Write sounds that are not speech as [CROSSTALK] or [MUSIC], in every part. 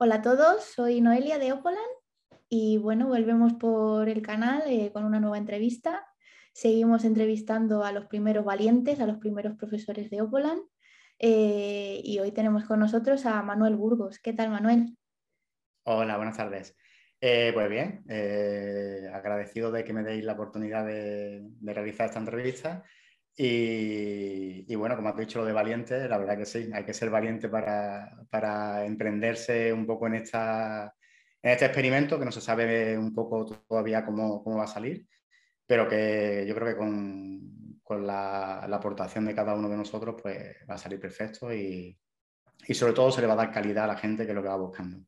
Hola a todos, soy Noelia de Opolan y bueno, volvemos por el canal eh, con una nueva entrevista. Seguimos entrevistando a los primeros valientes, a los primeros profesores de Opolan eh, y hoy tenemos con nosotros a Manuel Burgos. ¿Qué tal, Manuel? Hola, buenas tardes. Eh, pues bien, agradecido de que me deis la oportunidad de realizar esta entrevista y, bueno, como has dicho lo de valiente, la verdad que sí, hay que ser valiente para, emprenderse un poco en, esta, en este experimento que no se sabe un poco todavía cómo, va a salir, pero que yo creo que con, la, aportación de cada uno de nosotros pues va a salir perfecto y, y sobre todo se le va a dar calidad a la gente que es lo que va buscando.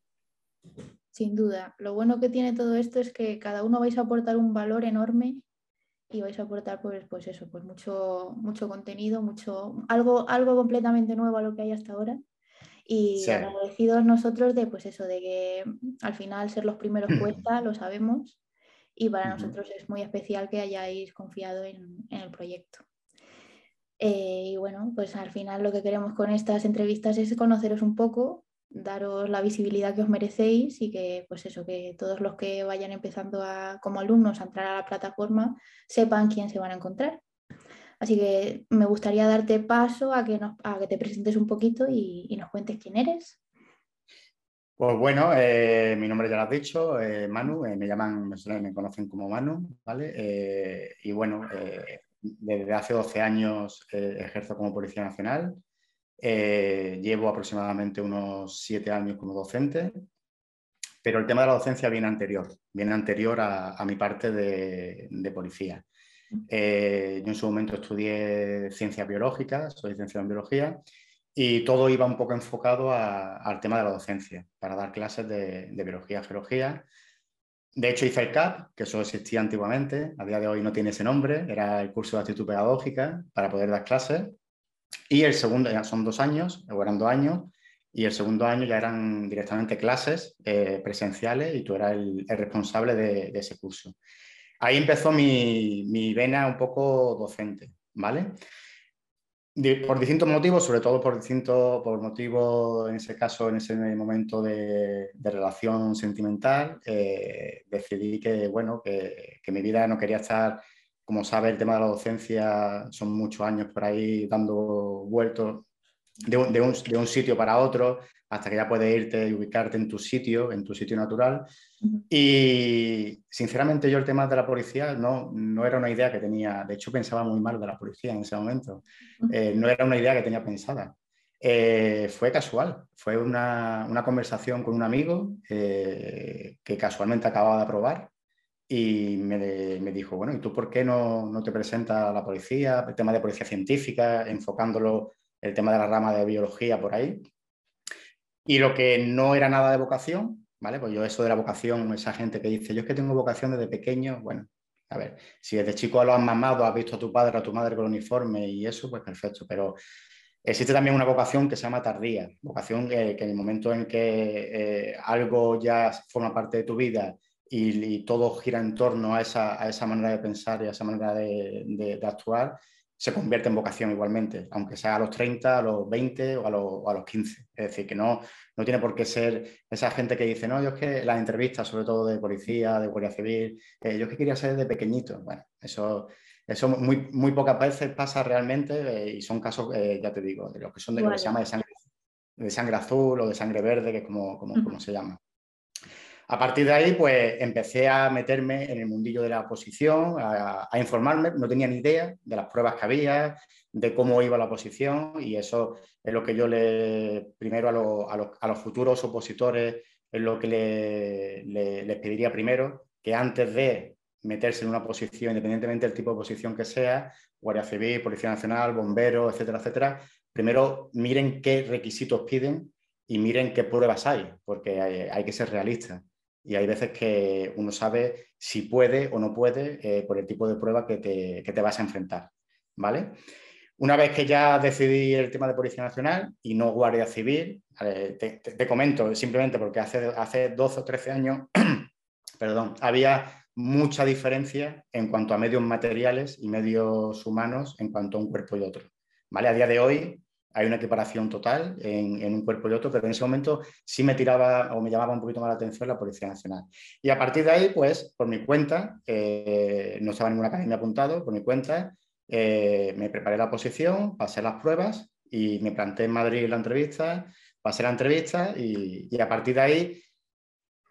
Sin duda. Lo bueno que tiene todo esto es que cada uno vais a aportar un valor enorme y vais a aportar pues, pues eso, pues mucho, mucho contenido, mucho, algo, algo completamente nuevo a lo que hay hasta ahora. Y agradecidos nosotros de pues eso, de que al final ser los primeros [CLEARS THROAT] cuesta, lo sabemos, y para nosotros es muy especial que hayáis confiado en, el proyecto. Eh, y bueno, pues al final lo que queremos con estas entrevistas es conoceros un poco, daros la visibilidad que os merecéis y que, pues eso, que todos los que vayan empezando a, como alumnos a entrar a la plataforma sepan quién se van a encontrar. Así que me gustaría darte paso a que, nos, a que te presentes un poquito y, nos cuentes quién eres. Pues bueno, eh, mi nombre ya lo has dicho, eh, Manu, eh, me llaman, me, conocen como Manu, ¿vale? y bueno, desde hace 12 años ejerzo como Policía Nacional, eh, llevo aproximadamente unos siete años como docente, pero el tema de la docencia viene anterior, viene anterior a, mi parte de, policía. Eh, yo en su momento estudié ciencias biológicas, soy licenciado en biología, y todo iba un poco enfocado al tema de la docencia, para dar clases de, de biología, geología. De hecho, hice el CAP, que eso existía antiguamente, a día de hoy no tiene ese nombre, era el curso de actitud pedagógica para poder dar clases. Y el segundo, ya son dos años, o eran dos años, y el segundo año ya eran directamente clases eh, presenciales y tú eras el, responsable de, ese curso. Ahí empezó mi, mi, vena un poco docente, ¿vale? por distintos motivos, sobre todo por distintos por motivos, en ese caso, en ese momento de, relación sentimental, eh, decidí que, bueno, que, que mi vida no quería estar como sabes, el tema de la docencia son muchos años por ahí dando vueltos de un, sitio para otro hasta que ya puedes irte y ubicarte en tu sitio, en tu sitio natural. Y sinceramente yo el tema de la policía no, no era una idea que tenía, de hecho pensaba muy mal de la policía en ese momento, eh, no era una idea que tenía pensada. Eh, fue casual, fue una, conversación con un amigo eh, que casualmente acababa de aprobar y me, dijo, bueno, ¿y tú por qué no, no, te presentas a la policía, el tema de policía científica, enfocándolo el tema de la rama de biología por ahí? Y lo que no era nada de vocación, ¿vale? Pues yo eso de la vocación, esa gente que dice, yo es que tengo vocación desde pequeño, bueno, a ver, si desde chico lo has mamado, has visto a tu padre, a tu madre con el uniforme y eso, pues perfecto, pero existe también una vocación que se llama tardía, vocación que en el momento en que eh, algo ya forma parte de tu vida y, todo gira en torno a esa, a esa, manera de pensar y a esa manera de, de, actuar, se convierte en vocación igualmente, aunque sea a los 30, a los 20 o a los, a los 15. Es decir, que no, no tiene por qué ser esa gente que dice, no, yo es que las entrevistas, sobre todo de policía, de guardia civil, eh, yo es que quería ser de pequeñito. Bueno, eso, eso muy, muy pocas veces pasa realmente eh, y son casos, eh, ya te digo, de lo que son de lo que se llama de sangre, de sangre azul o de sangre verde, que es como, como, como se llama. A partir de ahí, pues empecé a meterme en el mundillo de la oposición, a, informarme, no tenía ni idea de las pruebas que había, de cómo iba la oposición y eso es lo que yo le, primero a, los, futuros opositores, es lo que le, les pediría primero, que antes de meterse en una posición, independientemente del tipo de posición que sea, Guardia Civil, Policía Nacional, Bomberos, etcétera, etcétera, primero miren qué requisitos piden y miren qué pruebas hay, porque hay que ser realistas y hay veces que uno sabe si puede o no puede eh, por el tipo de prueba que te, vas a enfrentar. ¿vale? Una vez que ya decidí el tema de Policía Nacional y no Guardia Civil, te, comento simplemente porque hace, hace 12 o 13 años [CLEARS THROAT] perdón, había mucha diferencia en cuanto a medios materiales y medios humanos en cuanto a un cuerpo y otro. ¿vale? A día de hoy hay una equiparación total en, un cuerpo y otro, pero en ese momento sí me tiraba o me llamaba un poquito más la atención la Policía Nacional. Y a partir de ahí, pues, por mi cuenta, eh, no estaba en ninguna academia apuntado, por mi cuenta, eh, me preparé la posición, pasé las pruebas y me planté en Madrid la entrevista, pasé la entrevista y, a partir de ahí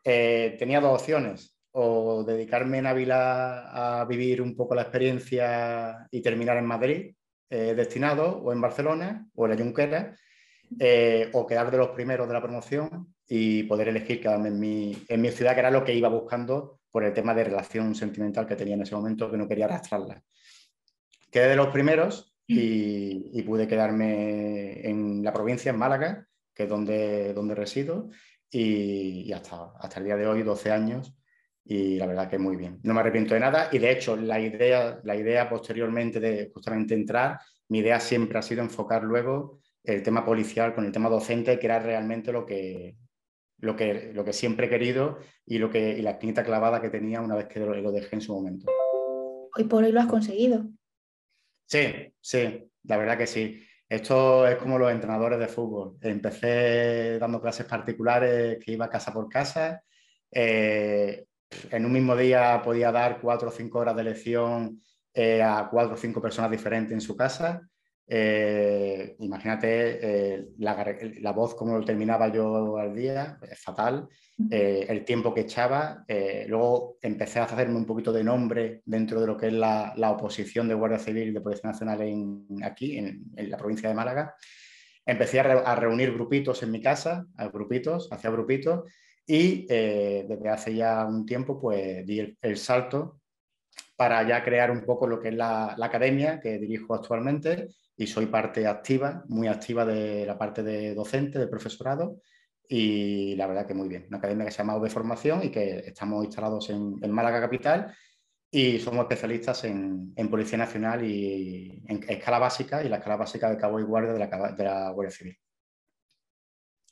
eh, tenía dos opciones o dedicarme en Ávila a vivir un poco la experiencia y terminar en Madrid, eh, destinado, o en Barcelona, o en la Junquera, eh, o quedar de los primeros de la promoción y poder elegir quedarme en mi, en mi ciudad, que era lo que iba buscando por el tema de relación sentimental que tenía en ese momento, que no quería arrastrarla. Quedé de los primeros y, pude quedarme en la provincia, en Málaga, que es donde, donde resido, y, hasta, hasta el día de hoy, 12 años, y la verdad que muy bien. No me arrepiento de nada y de hecho la idea, la idea posteriormente de justamente entrar, mi idea siempre ha sido enfocar luego el tema policial con el tema docente, que era realmente lo que, lo que, lo que siempre he querido y, lo que, y la espinita clavada que tenía una vez que lo, dejé en su momento. Hoy por hoy lo has conseguido. Sí, sí, la verdad que sí. Esto es como los entrenadores de fútbol. Empecé dando clases particulares que iba casa por casa. Eh, en un mismo día podía dar cuatro o cinco horas de lección eh, a cuatro o cinco personas diferentes en su casa. Eh, imagínate eh, la, voz como lo terminaba yo al día, es fatal, el tiempo que echaba. luego empecé a hacerme un poquito de nombre dentro de lo que es la, oposición de Guardia Civil y de Policía Nacional en, aquí, en, la provincia de Málaga. Empecé a, a, reunir grupitos en mi casa, a grupitos, hacía grupitos, y eh, desde hace ya un tiempo pues di el, salto para ya crear un poco lo que es la, academia que dirijo actualmente y soy parte activa, muy activa de la parte de docente, de profesorado y la verdad que muy bien. Una academia que se llama V Formación y que estamos instalados en, Málaga Capital y somos especialistas en, Policía Nacional y en escala básica y la escala básica de cabo y guardia de la, de la Guardia Civil.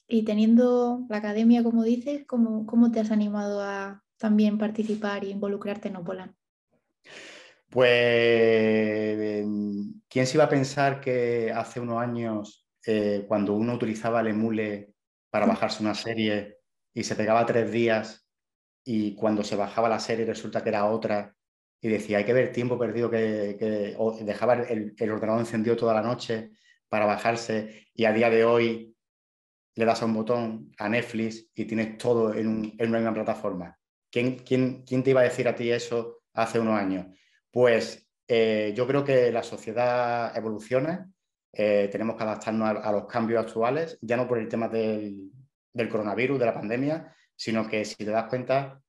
Y teniendo la academia, como dices, ¿cómo, cómo te has animado a también participar e involucrarte en Opolan? Pues, ¿quién se iba a pensar que hace unos años, eh, cuando uno utilizaba el emule para bajarse una serie y se pegaba tres días y cuando se bajaba la serie resulta que era otra y decía, hay que ver tiempo perdido que, dejaba el, el ordenador encendido toda la noche para bajarse y a día de hoy le das a un botón a Netflix y tienes todo en, una misma plataforma. ¿Quién, te iba a decir a ti eso hace unos años? Pues eh, yo creo que la sociedad evoluciona, eh, tenemos que adaptarnos a, los cambios actuales, ya no por el tema del, coronavirus, de la pandemia, sino que si te das cuenta,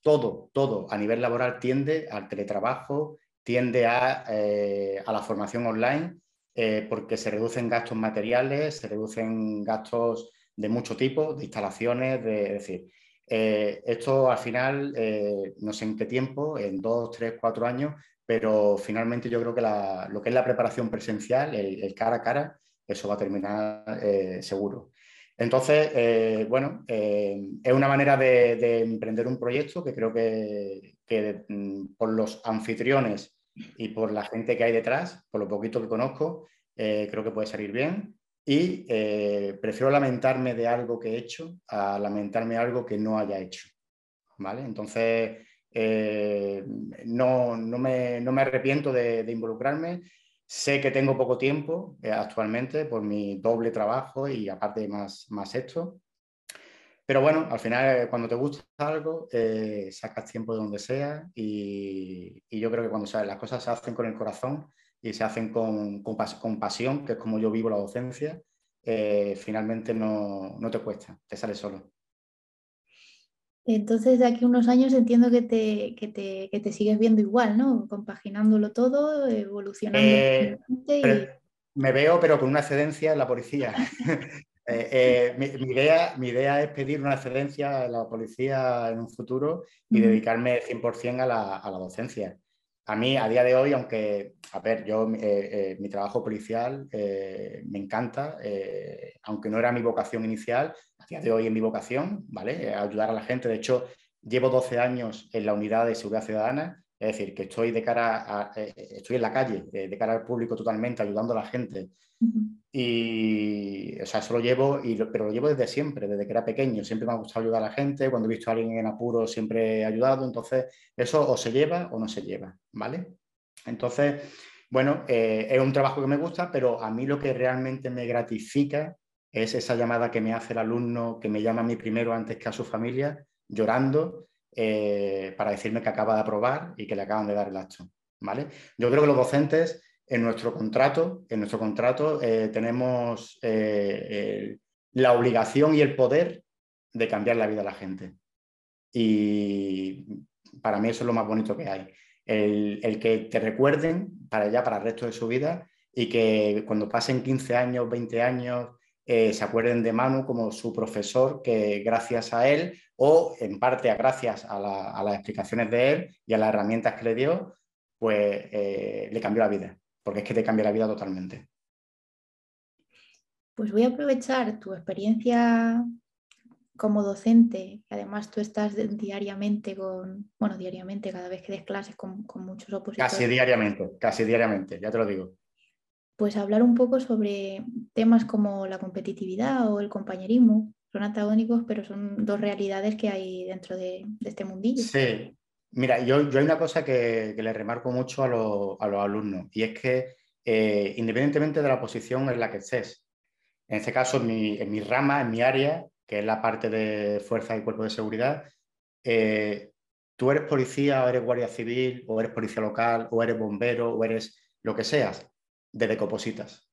todo, todo a nivel laboral tiende al teletrabajo, tiende a, eh, a la formación online eh, porque se reducen gastos materiales, se reducen gastos de mucho tipo, de instalaciones, de, es decir, eh, esto al final, eh, no sé en qué tiempo, en dos, tres, cuatro años, pero finalmente yo creo que lo que es la preparación presencial, el, cara a cara, eso va a terminar seguro. Entonces, bueno, es una manera de, emprender un proyecto que creo que, mm, por los anfitriones y por la gente que hay detrás, por lo poquito que conozco, eh, creo que puede salir bien. Y eh, prefiero lamentarme de algo que he hecho a lamentarme algo que no haya hecho. ¿Vale? Entonces, eh, no, no, me, no, me, arrepiento de, involucrarme. Sé que tengo poco tiempo actualmente por mi doble trabajo y aparte más, más esto. Pero bueno, al final cuando te gusta algo, sacas tiempo de donde sea y, y yo creo que cuando las cosas se hacen con el corazón, y se hacen con, con, pasión, que es como yo vivo la docencia, eh, finalmente no, no, te cuesta, te sale solo. Entonces, de aquí a unos años entiendo que te, que te, que te sigues viendo igual, ¿no? Compaginándolo todo, evolucionando. Eh, me veo, pero con una excedencia en la policía. [LAUGHS] Eh, mi, idea, mi idea es pedir una excedencia a la policía en un futuro y dedicarme 100% a la, a la docencia a mí, a día de hoy, aunque, a ver, yo, eh, eh, mi trabajo policial eh, me encanta, aunque no era mi vocación inicial, a día de hoy es mi vocación, ¿vale? Ayudar a la gente. De hecho, llevo 12 años en la unidad de seguridad ciudadana, es decir, que estoy de cara a, estoy en la calle, de cara al público totalmente, ayudando a la gente. Y, o sea, eso lo llevo, pero lo llevo desde siempre, desde que era pequeño. Siempre me ha gustado ayudar a la gente. Cuando he visto a alguien en apuro, siempre he ayudado. Entonces, eso o se lleva o no se lleva, ¿vale? Entonces, bueno, eh, es un trabajo que me gusta, pero a mí lo que realmente me gratifica es esa llamada que me hace el alumno, que me llama a mí primero antes que a su familia, llorando, eh, para decirme que acaba de aprobar y que le acaban de dar el acto. ¿vale? Yo creo que los docentes en nuestro contrato, en nuestro contrato eh, tenemos eh, la obligación y el poder de cambiar la vida de la gente. Y para mí eso es lo más bonito que hay. El, el que te recuerden para allá, para el resto de su vida, y que cuando pasen 15 años, 20 años, eh, se acuerden de Manu como su profesor, que gracias a él, o en parte gracias a, las explicaciones de él y a las herramientas que le dio, pues eh, le cambió la vida, porque es que te cambia la vida totalmente. Pues voy a aprovechar tu experiencia como docente, que además tú estás diariamente con, bueno, diariamente, cada vez que des clases con, con muchos opositores. Casi diariamente, casi diariamente, ya te lo digo pues hablar un poco sobre temas como la competitividad o el compañerismo. Son antagónicos, pero son dos realidades que hay dentro de, este mundillo. Sí, mira, yo, hay una cosa que, le remarco mucho a, los alumnos y es que eh, independientemente de la posición en la que estés, en este caso en mi, rama, en mi área, que es la parte de fuerza y cuerpo de seguridad, eh, tú eres policía o eres guardia civil o eres policía local o eres bombero o eres lo que seas de decopositas.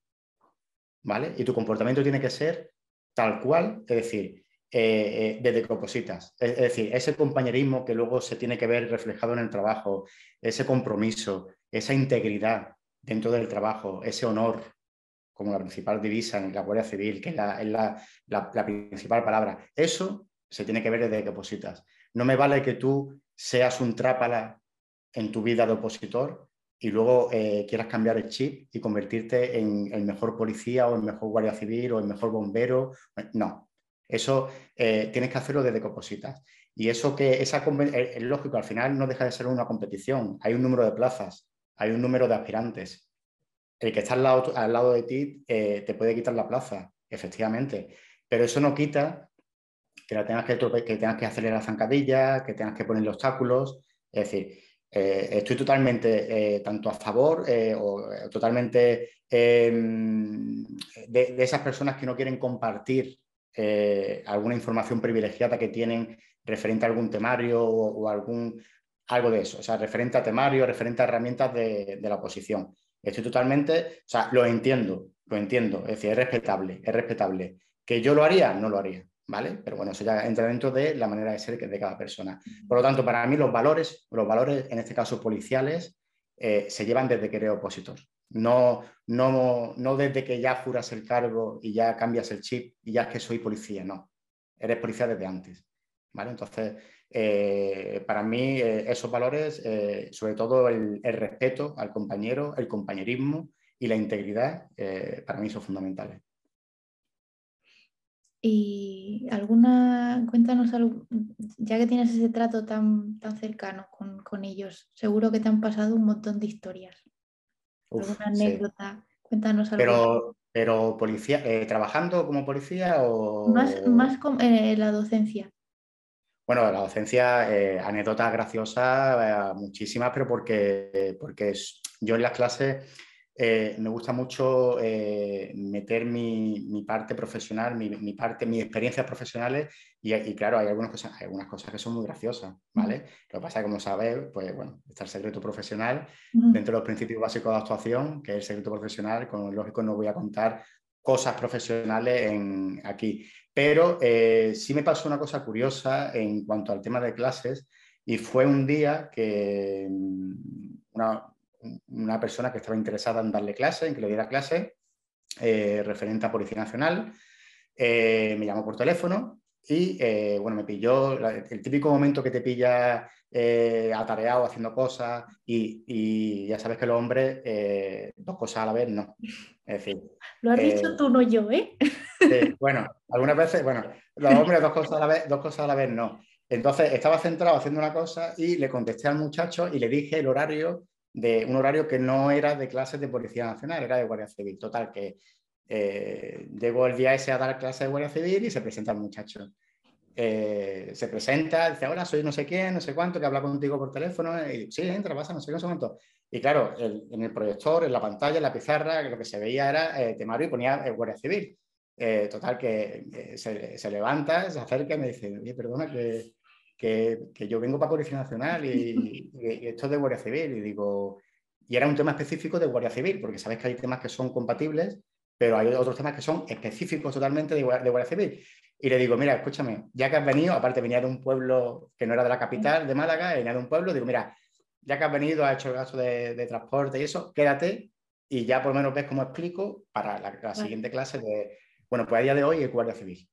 ¿Vale? Y tu comportamiento tiene que ser tal cual, es decir, eh, eh, de decopositas. Es, decir, ese compañerismo que luego se tiene que ver reflejado en el trabajo, ese compromiso, esa integridad dentro del trabajo, ese honor como la principal divisa en la Guardia Civil, que es la, principal palabra. Eso se tiene que ver desde decopositas. No me vale que tú seas un trápala en tu vida de opositor y luego eh, quieras cambiar el chip y convertirte en el mejor policía o el mejor guardia civil o el mejor bombero. No, eso eh, tienes que hacerlo desde Copositas. Y eso que esa eh, es lógico, al final no deja de ser una competición. Hay un número de plazas, hay un número de aspirantes. El que está al lado, al lado de ti te puede quitar la plaza, efectivamente. Pero eso no quita que, la tengas que, que tengas que acelerar la zancadilla, que tengas que ponerle obstáculos. Es decir, eh, estoy totalmente eh, tanto a favor eh, o totalmente em, de, esas personas que no quieren compartir alguna información privilegiada que tienen referente a algún temario o, algún algo de eso, o sea, referente a temario, referente a herramientas de, de, la oposición. Estoy totalmente, o sea, lo entiendo, lo entiendo, es decir, es respetable, es respetable. ¿Que yo lo haría? No lo haría. ¿vale? Pero bueno, eso ya entra dentro de la manera de ser de cada persona. Por lo tanto, para mí los valores, los valores, en este caso policiales, eh, se llevan desde que eres opositor. No, no, no desde que ya juras el cargo y ya cambias el chip y ya es que soy policía, no. Eres policía desde antes. ¿vale? Entonces, eh, para mí eh, esos valores, sobre todo el, respeto al compañero, el compañerismo y la integridad, para mí son fundamentales. Y alguna, cuéntanos, ya que tienes ese trato tan, tan cercano con, ellos, seguro que te han pasado un montón de historias. ¿Alguna anécdota? Cuéntanos algo. Pero, pero policía, eh, ¿trabajando como policía o...? Más, más con eh, la docencia. Bueno, la docencia, eh, anécdotas graciosas, muchísimas, pero porque, porque yo en las clases eh, me gusta mucho eh, meter mi, parte profesional, mi, parte, mis experiencias profesionales y, claro, hay algunas cosas, algunas cosas que son muy graciosas, ¿vale? Lo que pasa es que como sabes, pues bueno, está el secreto profesional dentro de los principios básicos de actuación, que es el secreto profesional, con lógico no voy a contar cosas profesionales en, aquí. Pero eh, sí me pasó una cosa curiosa en cuanto al tema de clases y fue un día que mm, una, una persona que estaba interesada en darle clase, en que le diera clase, eh, referente a Policía Nacional. Eh, me llamó por teléfono y eh, bueno, me pilló el típico momento que te pilla atareado haciendo cosas y, ya sabes que los hombres dos cosas a la vez no. Es decir, lo has dicho tú, no yo, ¿eh? bueno, algunas veces, bueno, los hombres dos cosas a la vez, dos cosas a la vez no. Entonces estaba centrado haciendo una cosa y le contesté al muchacho y le dije el horario de un horario que no era de clases de Policía Nacional, era de Guardia Civil. Total, que eh, llego el día ese a dar clase de Guardia Civil y se presenta el muchacho. Eh, se presenta, dice, hola, soy no sé quién, no sé cuánto, que habla contigo por teléfono, y sí, entra, pasa, no sé qué, no sé cuánto. Y claro, en el proyector, en la pantalla, en la pizarra, lo que se veía era eh, temario y ponía Guardia Civil. Eh, total, que se, levanta, se acerca y me dice, oye, perdona, que, que, yo vengo para Policía Nacional [LAUGHS] y, esto es de Guardia Civil. Y digo, y era un tema específico de Guardia Civil, porque sabes que hay temas que son compatibles, pero hay otros temas que son específicos totalmente de, de Guardia Civil. Y le digo, mira, escúchame, ya que has venido, aparte venía de un pueblo que no era de la capital de Málaga, venía de un pueblo, digo, mira, ya que has venido, has hecho el gasto de, transporte y eso, quédate y ya por lo menos ves cómo explico para la, siguiente clase de, bueno, pues a día de hoy es Guardia Civil.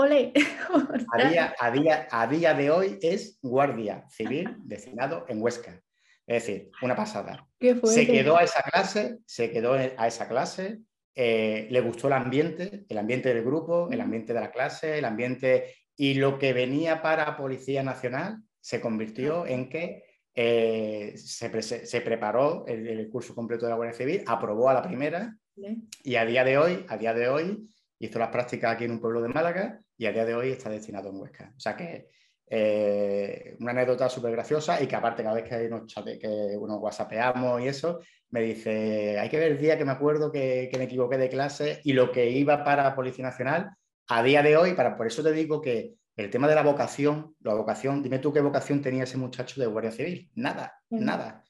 Ole. [LAUGHS] A día, a, día, a día de hoy es Guardia Civil destinado en Huesca. Es decir, una pasada. Se quedó a esa clase, se quedó a esa clase, eh, le gustó el ambiente, el ambiente del grupo, el ambiente de la clase, el ambiente y lo que venía para Policía Nacional se convirtió en que eh, se, preparó el, curso completo de la Guardia Civil, aprobó a la primera y a día de hoy, a día de hoy hizo las prácticas aquí en un pueblo de Málaga y a día de hoy está destinado en Huesca. O sea que eh, una anécdota súper graciosa y que aparte cada vez que nos, chate, que uno whatsappeamos y eso, me dice, hay que ver el día que me acuerdo que, me equivoqué de clase y lo que iba para Policía Nacional, a día de hoy, para, por eso te digo que el tema de la vocación, la vocación, dime tú qué vocación tenía ese muchacho de Guardia Civil, nada, nada.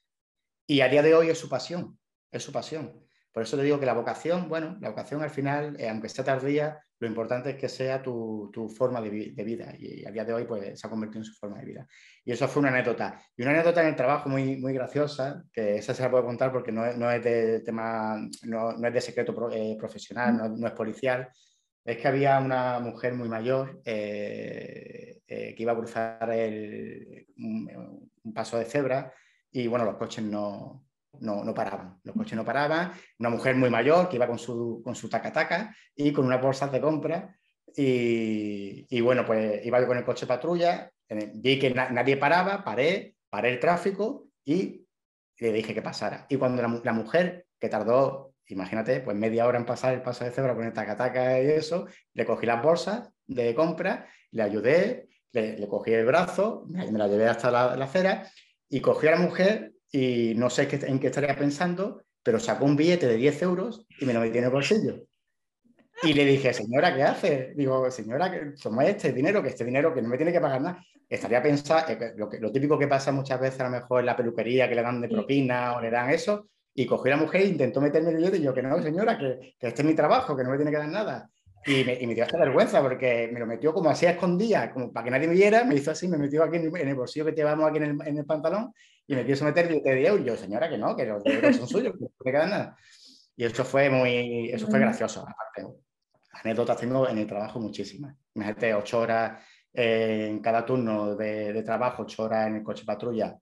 Y a día de hoy es su pasión, es su pasión. Por eso te digo que la vocación, bueno, la vocación al final, eh, aunque sea tardía, lo importante es que sea tu, forma de, vida y, a día de hoy pues, se ha convertido en su forma de vida. Y eso fue una anécdota. Y una anécdota en el trabajo muy, muy graciosa, que esa se la puedo contar porque no, es de tema, no, es de secreto eh, profesional, no, es policial, es que había una mujer muy mayor eh, que iba a cruzar un, un paso de cebra y bueno, los coches no, no, no, paraban, los coches no paraban, una mujer muy mayor que iba con su, con su taca-taca y con unas bolsas de compra y, bueno, pues iba con el coche patrulla, vi que nadie paraba, paré, paré el tráfico y le dije que pasara. Y cuando la, mujer, que tardó, imagínate, pues media hora en pasar el paso de cebra con el taca-taca y eso, le cogí las bolsas de compra, le ayudé, le, cogí el brazo, me, la llevé hasta la, la acera y cogí a la mujer y no sé en qué estaría pensando, pero sacó un billete de 10 euros y me lo metió en el bolsillo. Y le dije, señora, ¿qué hace? Digo, señora, somos este dinero, que este dinero que no me tiene que pagar nada. Estaría pensando, eh, lo, lo típico que pasa muchas veces a lo mejor en la peluquería, que le dan de propina o le dan eso, y cogió a la mujer e intentó meterme el billete y yo, que no, señora, que, que este es mi trabajo, que no me tiene que dar nada. Y me, y me dio hasta vergüenza porque me lo metió como así a escondidas, como para que nadie me viera, me hizo así, me metió aquí en el, bolsillo que llevamos aquí en el, en el, pantalón y me quiso meter billete de euros. Y yo, señora, que no, que los euros son suyos, que no me queda nada. Y eso fue muy, eso fue gracioso, aparte. Anécdotas tengo en el trabajo muchísimas. Imagínate, ocho horas eh, en cada turno de, de, trabajo, ocho horas en el coche patrulla,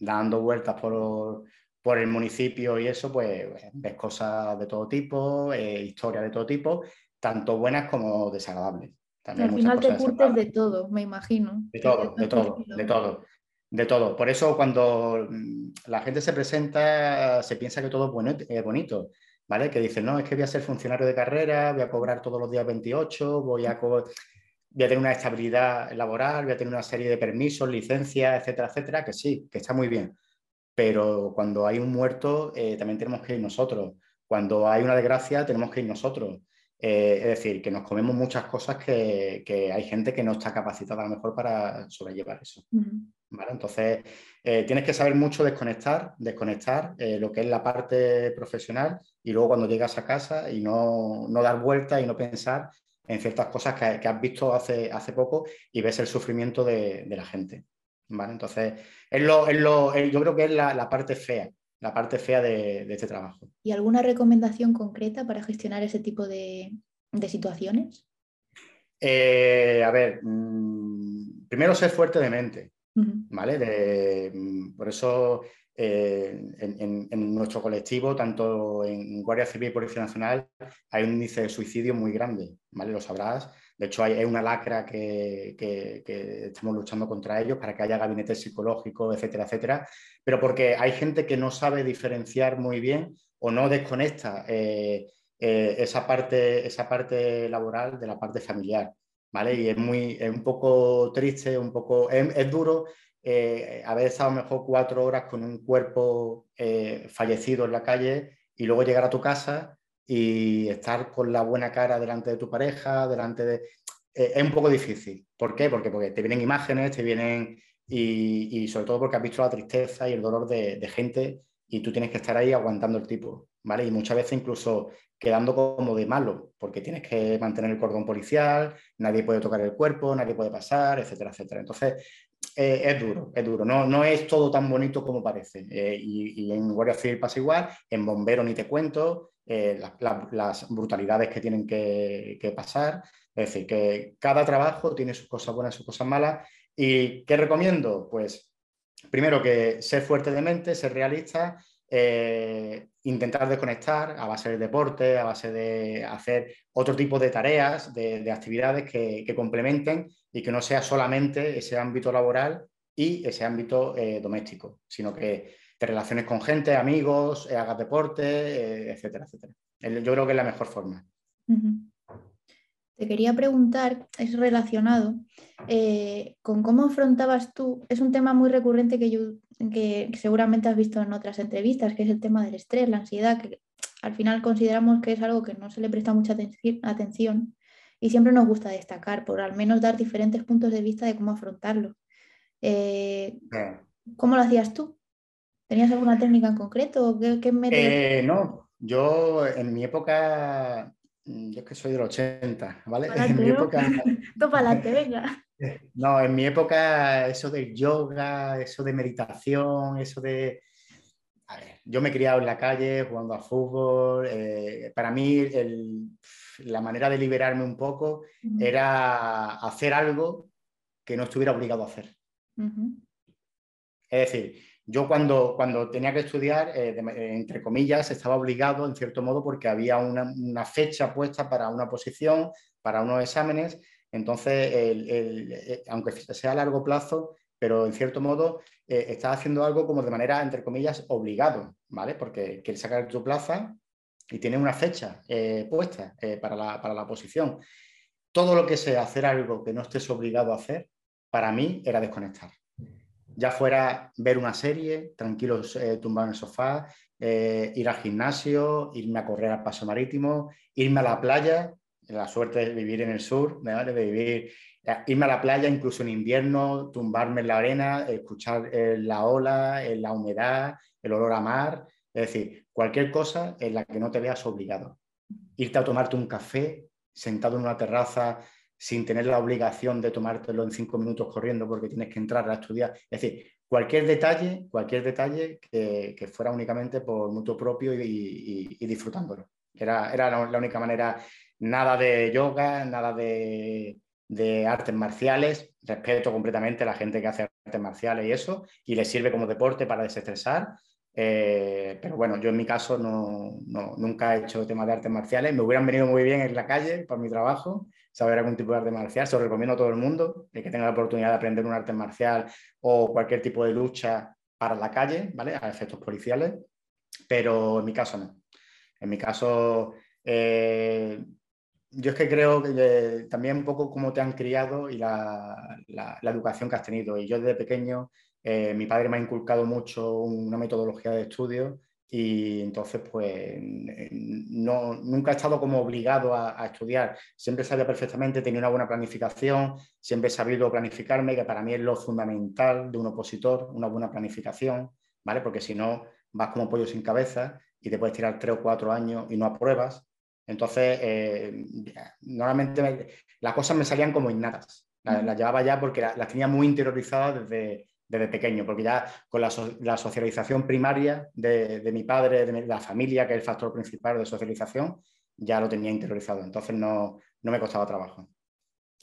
dando vueltas por, por el municipio y eso, pues ves cosas de todo tipo, eh, historias de todo tipo tanto buenas como desagradables. También Al final te curtes de todo, me imagino. De todo, de todo, de todo. De todo. Por eso cuando mm, la gente se presenta, se piensa que todo es, es bonito, ¿vale? Que dicen, no, es que voy a ser funcionario de carrera, voy a cobrar todos los días 28, voy a, voy a tener una estabilidad laboral, voy a tener una serie de permisos, licencias, etcétera, etcétera, que sí, que está muy bien. Pero cuando hay un muerto, eh, también tenemos que ir nosotros. Cuando hay una desgracia, tenemos que ir nosotros. Eh, es decir, que nos comemos muchas cosas que, hay gente que no está capacitada a lo mejor para sobrellevar eso. Entonces, eh, tienes que saber mucho desconectar, desconectar eh, lo que es la parte profesional y luego cuando llegas a casa y no, dar vueltas y no pensar en ciertas cosas que, has visto hace, hace poco y ves el sufrimiento de, la gente. Entonces, es lo, yo creo que es la parte fea la parte fea de, este trabajo. ¿Y alguna recomendación concreta para gestionar ese tipo de, situaciones? Eh, a ver, mm, primero ser fuerte de mente, ¿vale? Mm, por eso eh, en, nuestro colectivo, tanto en Guardia Civil y Policía Nacional, hay un índice de suicidio muy grande, ¿vale? Lo sabrás. De hecho, hay, una lacra que, estamos luchando contra ellos para que haya gabinetes psicológicos, etcétera, etcétera. Pero porque hay gente que no sabe diferenciar muy bien o no desconecta eh, eh, esa, parte, esa parte laboral de la parte familiar, ¿vale? Y es, muy, es un poco triste, un poco, es, duro eh, haber estado mejor cuatro horas con un cuerpo eh, fallecido en la calle y luego llegar a tu casa y estar con la buena cara delante de tu pareja, delante de... es un poco difícil. ¿Por qué? Porque, porque te vienen imágenes, te vienen... Y, y sobre todo porque has visto la tristeza y el dolor de, de gente y tú tienes que estar ahí aguantando el tipo, Y muchas veces incluso quedando como de malo, porque tienes que mantener el cordón policial, nadie puede tocar el cuerpo, nadie puede pasar, etcétera, etcétera. Entonces, eh, es duro, es duro, no, no es todo tan bonito como parece. Eh, y, en Guardia Civil pasa igual, en Bombero ni te cuento, eh, las brutalidades que tienen que, que, pasar. Es decir, que cada trabajo tiene sus cosas buenas sus cosas malas. ¿Y qué recomiendo? Pues primero que ser fuerte de mente, ser realista eh, intentar desconectar a base de deporte, a base de hacer otro tipo de tareas, de, actividades que, complementen y que no sea solamente ese ámbito laboral y ese ámbito eh, doméstico, sino que te relaciones con gente, amigos, eh, hagas deporte, etcétera, etcétera. Yo creo que es la mejor forma. Te quería preguntar, es relacionado, con cómo afrontabas tú, es un tema muy recurrente que, yo, que seguramente has visto en otras entrevistas, que es el tema del estrés, la ansiedad, que al final consideramos que es algo que no se le presta mucha atención y siempre nos gusta destacar, por al menos dar diferentes puntos de vista de cómo afrontarlo. Eh, ¿Cómo lo hacías tú? ¿Tenías alguna técnica en concreto? ¿Qué, qué eh, no, yo en mi época yo es que soy del 80, ¿vale? en mi época... [LAUGHS] venga. [LAUGHS] No, en mi época eso de yoga, eso de meditación, eso de... A ver, yo me he criado en la calle jugando a fútbol. Eh, para mí la manera de liberarme un poco era hacer algo que no estuviera obligado a hacer. Es decir, yo cuando, cuando tenía que estudiar, eh, entre comillas, estaba obligado en cierto modo porque había una, fecha puesta para una posición, para unos exámenes. Entonces, eh, aunque sea a largo plazo, pero en cierto modo eh, estás haciendo algo como de manera, entre comillas, obligado, ¿vale? Porque quieres sacar tu plaza y tienes una fecha puesta para la, para la posición. Todo lo que sea hacer algo que no estés obligado a hacer, para mí era desconectar ya fuera ver una serie, tranquilos eh, tumbado en el sofá, eh, ir al gimnasio, irme a correr al paso marítimo, irme a la playa, la suerte de vivir en el sur, de vivir, eh, irme a la playa incluso en invierno, tumbarme en la arena, escuchar la ola, la humedad, el olor a mar, es decir, cualquier cosa en la que no te veas obligado. Irte a tomarte un café sentado en una terraza sin tener la obligación de tomártelo en cinco minutos corriendo porque tienes que entrar a estudiar. Es decir, cualquier detalle, cualquier detalle que, fuera únicamente por mutuo propio y, disfrutándolo. Era, era la, única manera, nada de yoga, nada de, artes marciales. Respeto completamente a la gente que hace artes marciales y eso, y le sirve como deporte para desestresar. Eh, pero bueno, yo en mi caso no, nunca he hecho tema de artes marciales. Me hubieran venido muy bien en la calle por mi trabajo, saber algún tipo de arte marcial. Se lo recomiendo a todo el mundo, el que tenga la oportunidad de aprender un arte marcial o cualquier tipo de lucha para la calle, ¿vale? A efectos policiales, pero en mi caso no. En mi caso, eh, yo es que creo que también un poco cómo te han criado y la, la, educación que has tenido. Y yo desde pequeño, eh, mi padre me ha inculcado mucho una metodología de estudio y entonces pues no, nunca he estado como obligado a, estudiar, siempre sabía perfectamente, tenía una buena planificación, siempre he sabido planificarme, que para mí es lo fundamental de un opositor, una buena planificación, ¿vale? Porque si no, vas como pollo sin cabeza y te puedes tirar tres o cuatro años y no apruebas. Entonces, eh, normalmente las cosas me salían como innatas, las, llevaba ya porque las tenía muy interiorizadas desde, desde pequeño, porque ya con la, socialización primaria de, mi padre, de, la familia, que es el factor principal de socialización, ya lo tenía interiorizado. Entonces no, me costaba trabajo.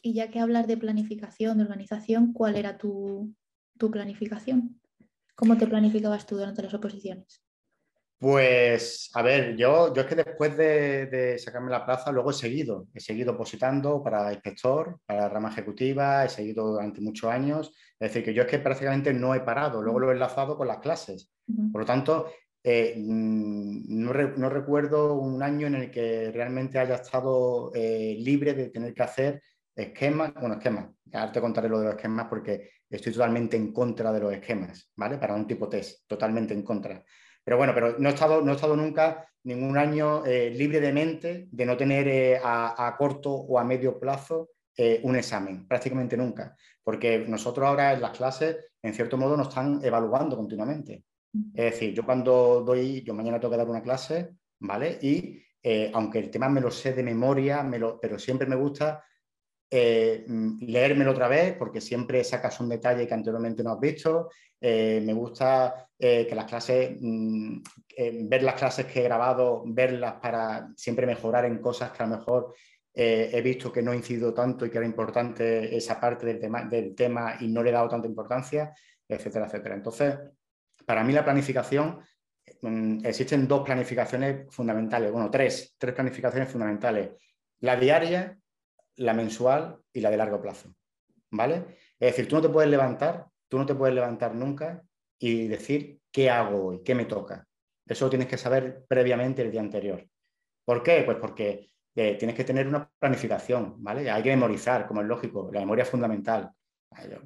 Y ya que hablas de planificación, de organización, ¿cuál era tu, tu planificación? ¿Cómo te planificabas tú durante las oposiciones? Pues, a ver, yo, yo es que después de, sacarme la plaza, luego he seguido, he seguido opositando para inspector, para rama ejecutiva, he seguido durante muchos años. Es decir, que yo es que prácticamente no he parado, luego lo he enlazado con las clases. Por lo tanto, eh, mm, no, recuerdo un año en el que realmente haya estado eh, libre de tener que hacer esquemas, bueno, esquemas, ahora te contaré lo de los esquemas porque estoy totalmente en contra de los esquemas, ¿vale? Para un tipo test, totalmente en contra. Pero bueno, pero no he estado, no he estado nunca ningún año eh, libre de mente de no tener eh, a, corto o a medio plazo eh, un examen, prácticamente nunca, porque nosotros ahora en las clases, en cierto modo, nos están evaluando continuamente. Es decir, yo cuando doy, yo mañana tengo que dar una clase, ¿vale? Y aunque el tema me lo sé de memoria, me lo, pero siempre me gusta eh, mm, leérmelo otra vez porque siempre sacas un detalle que anteriormente no has visto. Eh, me gusta eh, que las clases, mm, ver las clases que he grabado, verlas para siempre mejorar en cosas que a lo mejor he visto que no he incidido tanto y que era importante esa parte del tema, del tema y no le he dado tanta importancia, etcétera, etcétera. Entonces, para mí la planificación, mm, existen dos planificaciones fundamentales, bueno, tres, tres planificaciones fundamentales. La diaria, la mensual y la de largo plazo. ¿Vale? Es decir, tú no te puedes levantar, tú no te puedes levantar nunca y decir qué hago hoy, qué me toca. Eso lo tienes que saber previamente el día anterior. ¿Por qué? Pues porque eh, tienes que tener una planificación, ¿vale? Hay que memorizar, como es lógico, la memoria es fundamental.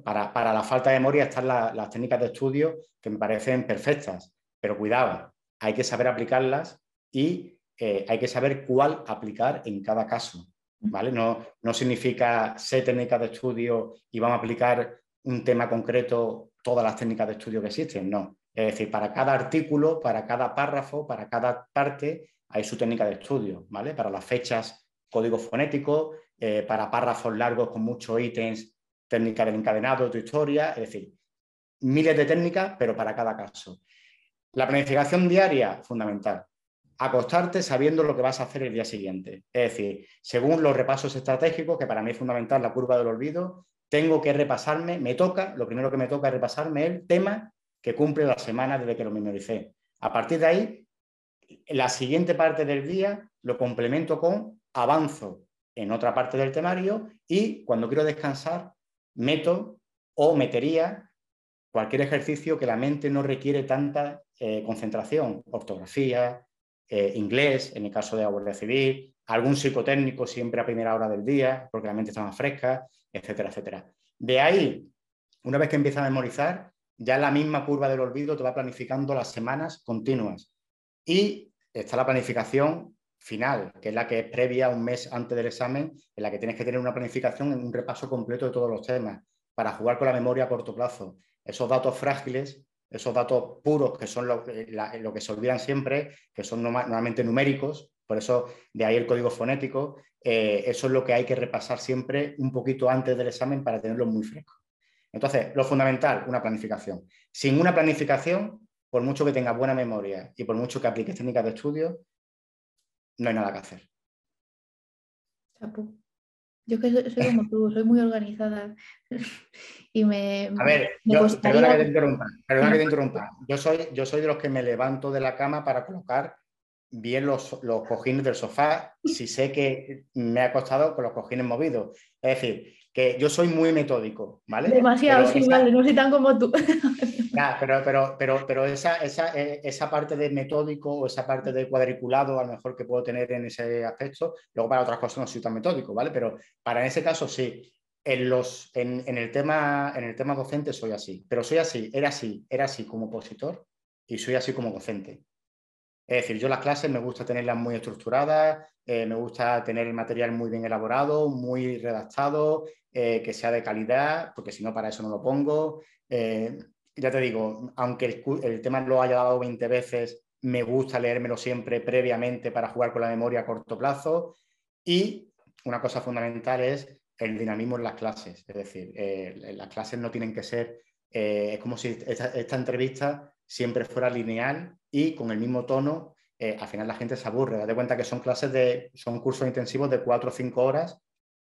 Para, la falta de memoria están las técnicas de estudio que me parecen perfectas, pero cuidado, hay que saber aplicarlas y eh, hay que saber cuál aplicar en cada caso. ¿Vale? No, no significa ser técnica de estudio y vamos a aplicar un tema concreto todas las técnicas de estudio que existen, no. Es decir, para cada artículo, para cada párrafo, para cada parte, hay su técnica de estudio, ¿vale? Para las fechas, código fonético, eh, para párrafos largos con muchos ítems, técnica del encadenado, tu historia, es decir, miles de técnicas, pero para cada caso. La planificación diaria, fundamental acostarte sabiendo lo que vas a hacer el día siguiente. Es decir, según los repasos estratégicos, que para mí es fundamental la curva del olvido, tengo que repasarme, me toca, lo primero que me toca es repasarme el tema que cumple la semana desde que lo memoricé. A partir de ahí, la siguiente parte del día lo complemento con avanzo en otra parte del temario y cuando quiero descansar, meto o metería cualquier ejercicio que la mente no requiere tanta eh, concentración, ortografía, eh, inglés, en el caso de la Guardia Civil, algún psicotécnico siempre a primera hora del día, porque la mente está más fresca, etcétera, etcétera. De ahí, una vez que empieza a memorizar, ya la misma curva del olvido te va planificando las semanas continuas. Y está la planificación final, que es la que es previa un mes antes del examen, en la que tienes que tener una planificación en un repaso completo de todos los temas, para jugar con la memoria a corto plazo. Esos datos frágiles esos datos puros que son lo, que se olvidan siempre, que son normalmente numéricos, por eso de ahí el código fonético, eh, eso es lo que hay que repasar siempre un poquito antes del examen para tenerlo muy fresco. Entonces, lo fundamental, una planificación. Sin una planificación, por mucho que tengas buena memoria y por mucho que apliques técnicas de estudio, no hay nada que hacer. Yo que soy, como tú, soy muy organizada [LAUGHS] y me... A ver, perdona, que te interrumpa, perdona que te [LAUGHS] interrumpa. Yo soy, yo soy de los que me levanto de la cama para colocar bien los, los cojines del sofá si sé que me ha costado con los cojines movidos. Es decir, que yo soy muy metódico, ¿vale? Demasiado, sí, vale, no soy tan como tú. [LAUGHS] pero, pero, pero, pero esa, esa, eh, esa, parte de metódico o esa parte de cuadriculado, a lo mejor que puedo tener en ese aspecto, luego para otras cosas no soy tan metódico, ¿vale? Pero para ese caso sí. En, los, en, en, el tema, en el tema docente soy así, pero soy así, era así, era así como opositor y soy así como docente. Es decir, yo las clases me gusta tenerlas muy estructuradas, eh, me gusta tener el material muy bien elaborado, muy redactado, eh, que sea de calidad, porque si no, para eso no lo pongo. Eh, ya te digo, aunque el, tema lo haya dado 20 veces, me gusta leérmelo siempre previamente para jugar con la memoria a corto plazo. Y una cosa fundamental es el dinamismo en las clases. Es decir, las clases no tienen que ser, es como si esta entrevista siempre fuera lineal y con el mismo tono, eh, al final la gente se aburre. Date cuenta que son clases de, son cursos intensivos de cuatro o cinco horas,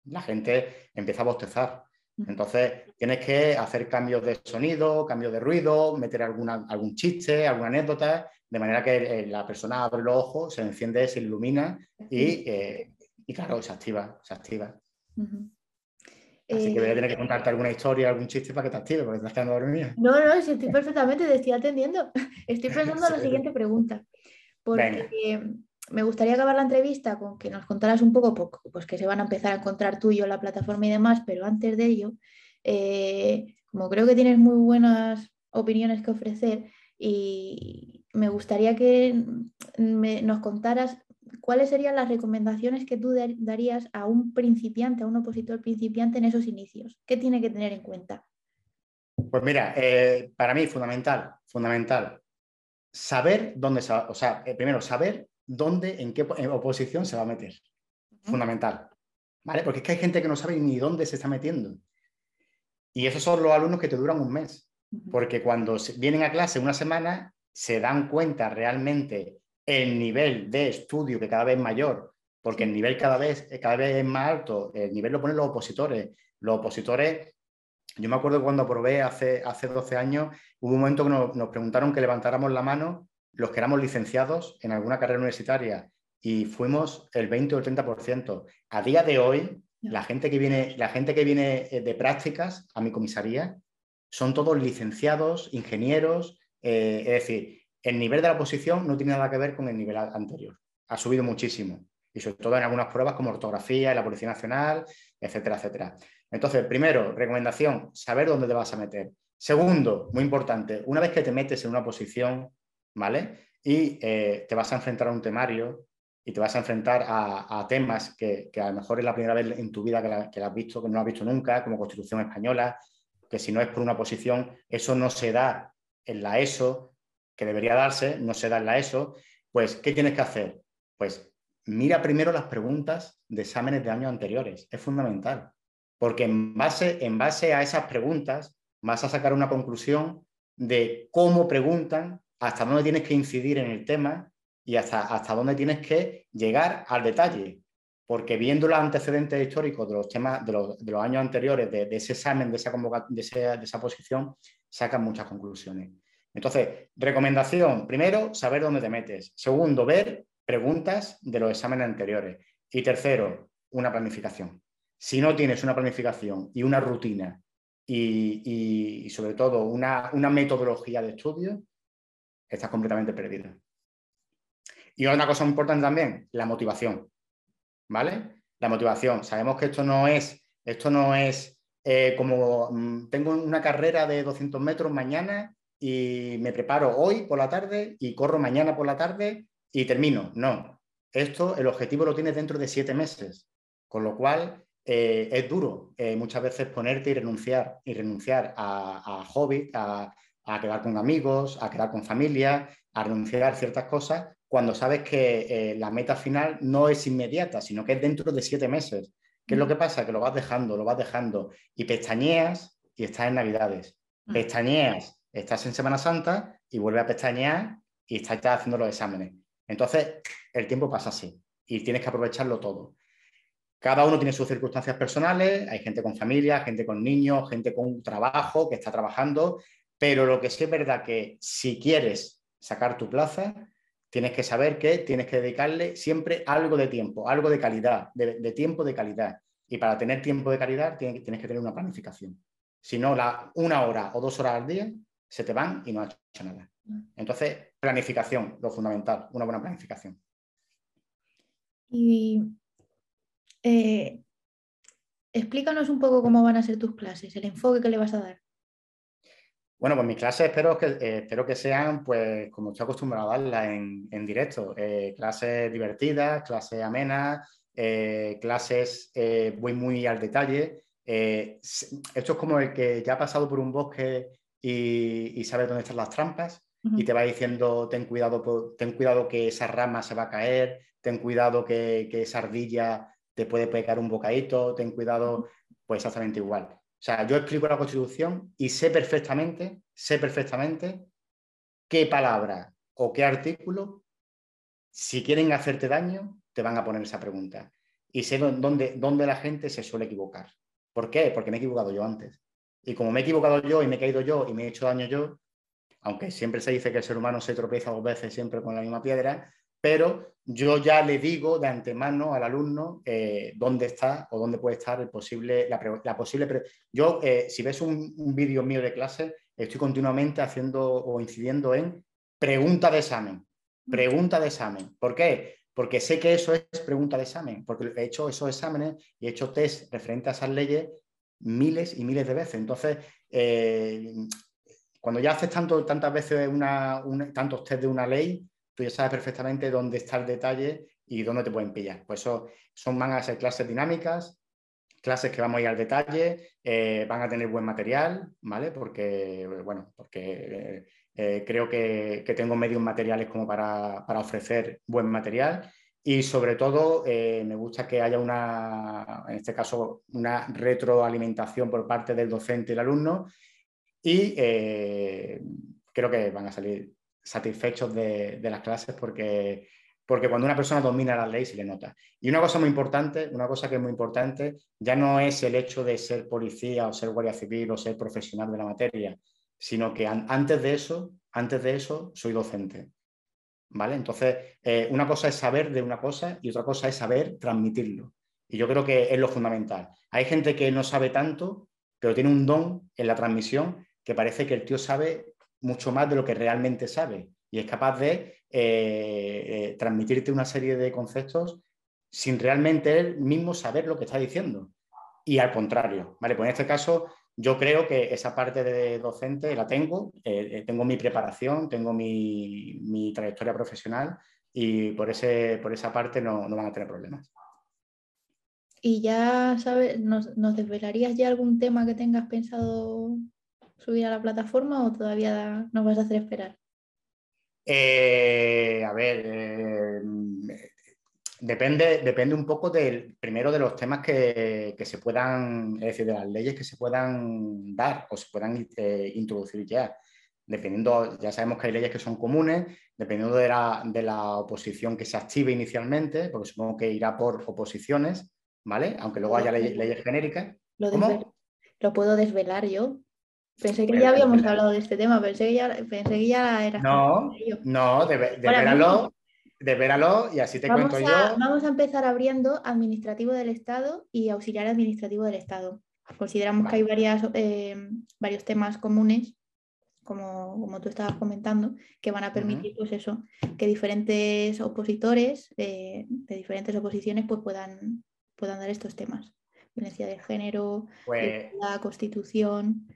la gente empieza a bostezar. Entonces tienes que hacer cambios de sonido, cambios de ruido, meter alguna, algún chiste, alguna anécdota, de manera que eh, la persona abre los ojos, se enciende, se ilumina y, eh, y claro, se activa, se activa. Así que voy a tener que eh, contarte alguna historia, algún chiste para que te active, porque estás quedando dormida. No, no, si estoy perfectamente, te estoy atendiendo. [LAUGHS] Estoy pensando en la siguiente pregunta. Porque me gustaría acabar la entrevista con que nos contaras un poco, pues que se van a empezar a encontrar tú y yo la plataforma y demás, pero antes de ello, eh, como creo que tienes muy buenas opiniones que ofrecer y me gustaría que nos contaras cuáles serían las recomendaciones que tú darías a un principiante, a un opositor principiante en esos inicios. ¿Qué tiene que tener en cuenta? Pues mira, eh, para mí fundamental, fundamental, saber dónde se va, o sea, eh, primero saber dónde, en qué oposición se va a meter. Fundamental. ¿Vale? Porque es que hay gente que no sabe ni dónde se está metiendo. Y esos son los alumnos que te duran un mes. Porque cuando vienen a clase una semana, se dan cuenta realmente el nivel de estudio que cada vez es mayor, porque el nivel cada vez, cada vez es más alto, el nivel lo ponen los opositores. Los opositores, yo me acuerdo cuando aprobé hace, hace 12 años, hubo un momento que nos, preguntaron que levantáramos la mano los que éramos licenciados en alguna carrera universitaria y fuimos el 20 o el 30%. A día de hoy, la gente que viene, la gente que viene eh, de prácticas a mi comisaría son todos licenciados, ingenieros, eh, es decir, el nivel de la oposición no tiene nada que ver con el nivel anterior. Ha subido muchísimo. Y sobre todo en algunas pruebas como ortografía, la Policía Nacional, etcétera, etcétera. Entonces, primero, recomendación, saber dónde te vas a meter. Segundo, muy importante, una vez que te metes en una posición, ¿vale? Y eh, te vas a enfrentar a un temario y te vas a enfrentar a, temas que, a lo mejor es la primera vez en tu vida que la has visto, que no has visto nunca, como Constitución Española, que si no es por una posición, eso no se da en la ESO, que debería darse, no se da la ESO, pues, ¿qué tienes que hacer? Pues mira primero las preguntas de exámenes de años anteriores, es fundamental, porque en base, en base a esas preguntas vas a sacar una conclusión de cómo preguntan, hasta dónde tienes que incidir en el tema y hasta, hasta dónde tienes que llegar al detalle. Porque viendo los antecedentes históricos de los temas de los, años anteriores, de, ese examen, de esa, de, de esa posición, sacan muchas conclusiones. Entonces, recomendación, primero, saber dónde te metes. Segundo, ver preguntas de los exámenes anteriores. Y tercero, una planificación. Si no tienes una planificación y una rutina y, sobre todo una, metodología de estudio, estás completamente perdido. Y otra cosa importante también, la motivación. ¿Vale? La motivación. Sabemos que esto no es, esto no es eh, como mm, tengo una carrera de 200 metros mañana y me preparo hoy por la tarde y corro mañana por la tarde y termino. No, esto el objetivo lo tienes dentro de siete meses, con lo cual eh, es duro eh, muchas veces ponerte y renunciar, y renunciar a, a hobby, a, quedar con amigos, a quedar con familia, a renunciar a ciertas cosas, cuando sabes que eh, la meta final no es inmediata, sino que es dentro de siete meses. ¿Qué es lo que pasa? Que lo vas dejando, lo vas dejando y pestañeas y estás en Navidades. Pestañeas estás en Semana Santa y vuelve a pestañear y estás haciendo los exámenes. Entonces, el tiempo pasa así y tienes que aprovecharlo todo. Cada uno tiene sus circunstancias personales, hay gente con familia, gente con niños, gente con trabajo que está trabajando, pero lo que sí es verdad que si quieres sacar tu plaza, tienes que saber que tienes que dedicarle siempre algo de tiempo, algo de calidad, de, tiempo de calidad. Y para tener tiempo de calidad tienes, tienes que tener una planificación. Si no, la, una hora o dos horas al día se te van y no has hecho nada. Mm. Entonces, planificación, lo fundamental, una buena planificación. Y eh, explícanos un poco cómo van a ser tus clases, el enfoque que le vas a dar. Bueno, pues mis clases espero que, eh, espero que sean, pues, como estoy acostumbrado a darlas en, directo, eh, clases divertidas, clases amenas, clases muy, muy al detalle. esto es como el que ya ha pasado por un bosque y, sabes dónde están las trampas y te va diciendo, ten cuidado, ten cuidado que esa rama se va a caer, ten cuidado que, esa ardilla te puede pegar un bocadito, ten cuidado, pues exactamente igual. O sea, yo explico la Constitución y sé perfectamente, sé perfectamente qué palabra o qué artículo, si quieren hacerte daño, te van a poner esa pregunta. Y sé dónde, dónde la gente se suele equivocar. ¿Por qué? Porque me he equivocado yo antes. Y como me he equivocado yo y me he caído yo y me he hecho daño yo, aunque siempre se dice que el ser humano se tropieza dos veces siempre con la misma piedra, pero yo ya le digo de antemano al alumno eh, dónde está o dónde puede estar el posible, la, posible... Yo, eh, si ves un, vídeo mío de clase, estoy continuamente haciendo o incidiendo en pregunta de examen. Pregunta de examen. ¿Por qué? Porque sé que eso es pregunta de examen, porque he hecho esos exámenes y he hecho test referentes a esas leyes miles y miles de veces. Entonces, eh, cuando ya haces tanto, tantas veces una, tantos test de una ley, tú ya sabes perfectamente dónde está el detalle y dónde te pueden pillar. Pues eso son, van a ser clases dinámicas, clases que vamos a ir al detalle, eh, van a tener buen material, ¿vale? Porque, bueno, porque eh, creo que, tengo medios materiales como para, ofrecer buen material y sobre todo eh, me gusta que haya una, en este caso, una retroalimentación por parte del docente y el alumno y creo que van a salir satisfechos de, las clases porque, porque cuando una persona domina la ley se le nota. Y una cosa muy importante, una cosa que es muy importante, ya no es el hecho de ser policía o ser guardia civil o ser profesional de la materia, sino que antes de eso, antes de eso, soy docente. ¿Vale? Entonces, eh, una cosa es saber de una cosa y otra cosa es saber transmitirlo. Y yo creo que es lo fundamental. Hay gente que no sabe tanto, pero tiene un don en la transmisión que parece que el tío sabe mucho más de lo que realmente sabe y es capaz de eh, eh, transmitirte una serie de conceptos sin realmente él mismo saber lo que está diciendo. Y al contrario, ¿vale? Pues en este caso yo creo que esa parte de docente la tengo, eh, tengo mi preparación, tengo mi, trayectoria profesional y por, ese, por esa parte no, van a tener problemas. Y ya sabes, ¿nos, ¿nos desvelarías ya algún tema que tengas pensado subir a la plataforma o todavía nos vas a hacer esperar? Eh, a ver, eh, depende, depende un poco del, primero de los temas que, se puedan, es decir, de las leyes que se puedan dar o se puedan eh, introducir ya. Dependiendo, ya sabemos que hay leyes que son comunes, dependiendo de la, oposición que se active inicialmente, porque supongo que irá por oposiciones, ¿vale? Aunque luego haya leyes, genéricas. lo puedo desvelar yo. Pensé que ya habíamos hablado de este tema, pensé que ya, pensé que ya era. No, no, de, de y así te cuento yo. Vamos a empezar abriendo administrativo del Estado y auxiliar administrativo del Estado. Consideramos que hay varias, eh, varios temas comunes, como, como, tú estabas comentando, que van a permitir, pues eso, que diferentes opositores eh, de diferentes oposiciones pues puedan, puedan dar estos temas. Violencia de género, pues la constitución.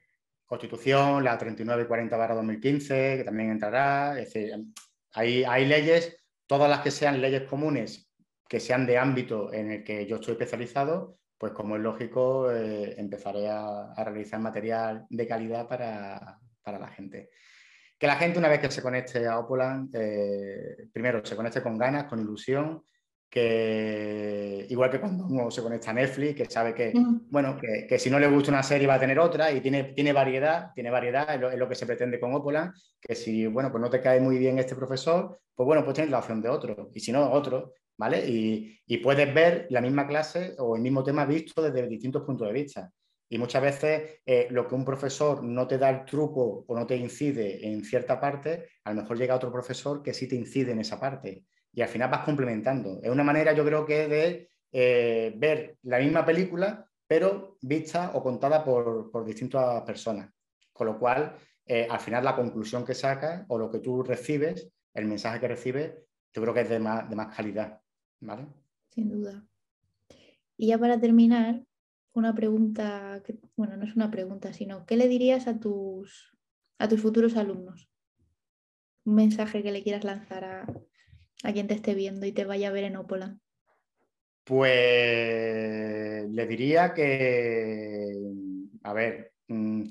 Constitución, la 39 y 40 barra 2015, que también entrará. Es decir, hay, hay leyes, todas las que sean leyes comunes, que sean de ámbito en el que yo estoy especializado, pues como es lógico, eh, empezaré a, realizar material de calidad para, la gente. Que la gente una vez que se conecte a Opolan, eh, primero se conecte con ganas, con ilusión, que igual que cuando uno se conecta a Netflix, que sabe que, bueno, que, si no le gusta una serie va a tener otra y tiene, tiene variedad, tiene variedad, es lo, que se pretende con Opolan, que si, bueno, pues no te cae muy bien este profesor, pues bueno, pues tienes la opción de otro, y si no, otro, ¿vale? Y, puedes ver la misma clase o el mismo tema visto desde distintos puntos de vista. Y muchas veces eh, lo que un profesor no te da el truco o no te incide en cierta parte, a lo mejor llega otro profesor que sí te incide en esa parte y al final vas complementando. Es una manera, yo creo que de eh, ver la misma película, pero vista o contada por, distintas personas. Con lo cual, eh, al final la conclusión que sacas o lo que tú recibes, el mensaje que recibes, yo creo que es de más, de más calidad. ¿vale? Sin duda. Y ya para terminar, una pregunta, bueno, no es una pregunta, sino ¿qué le dirías a tus, a tus futuros alumnos? Un mensaje que le quieras lanzar a, a quien te esté viendo y te vaya a ver en Opola? Pues le diría que, a ver, mm,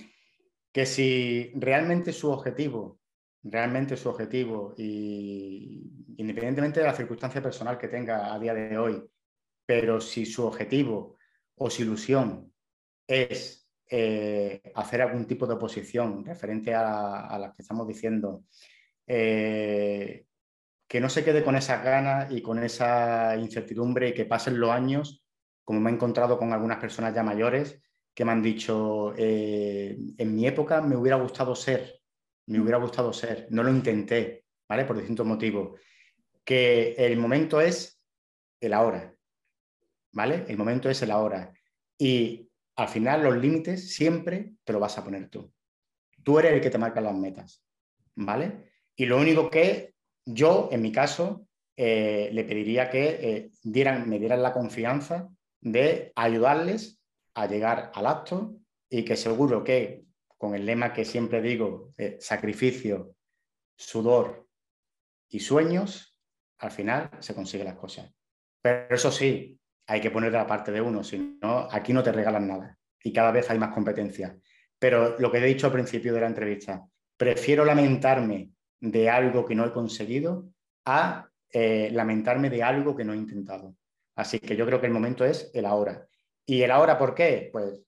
que si realmente su objetivo, realmente su objetivo, y independientemente de la circunstancia personal que tenga a día de hoy, pero si su objetivo o su ilusión es eh, hacer algún tipo de oposición referente a, las que estamos diciendo, eh, que no se quede con esas ganas y con esa incertidumbre y que pasen los años, como me he encontrado con algunas personas ya mayores que me han dicho, eh, en mi época me hubiera gustado ser, me hubiera gustado ser, no lo intenté, ¿vale? Por distintos motivos. que el momento es el ahora, ¿vale? El momento es el ahora. Y al final los límites siempre te lo vas a poner tú. Tú eres el que te marca las metas, ¿vale? Y lo único que yo, en mi caso, eh, le pediría que eh, me dieran la confianza de ayudarles a llegar al acto y que seguro que con el lema que siempre digo, sacrificio, sudor y sueños, al final se consiguen las cosas. Pero eso sí, hay que poner de la parte de uno, si no, aquí no te regalan nada y cada vez hay más competencia. Pero lo que he dicho al principio de la entrevista, prefiero lamentarme de algo que no he conseguido a eh, lamentarme de algo que no he intentado. Así que yo creo que el momento es el ahora. ¿Y el ahora por qué? Pues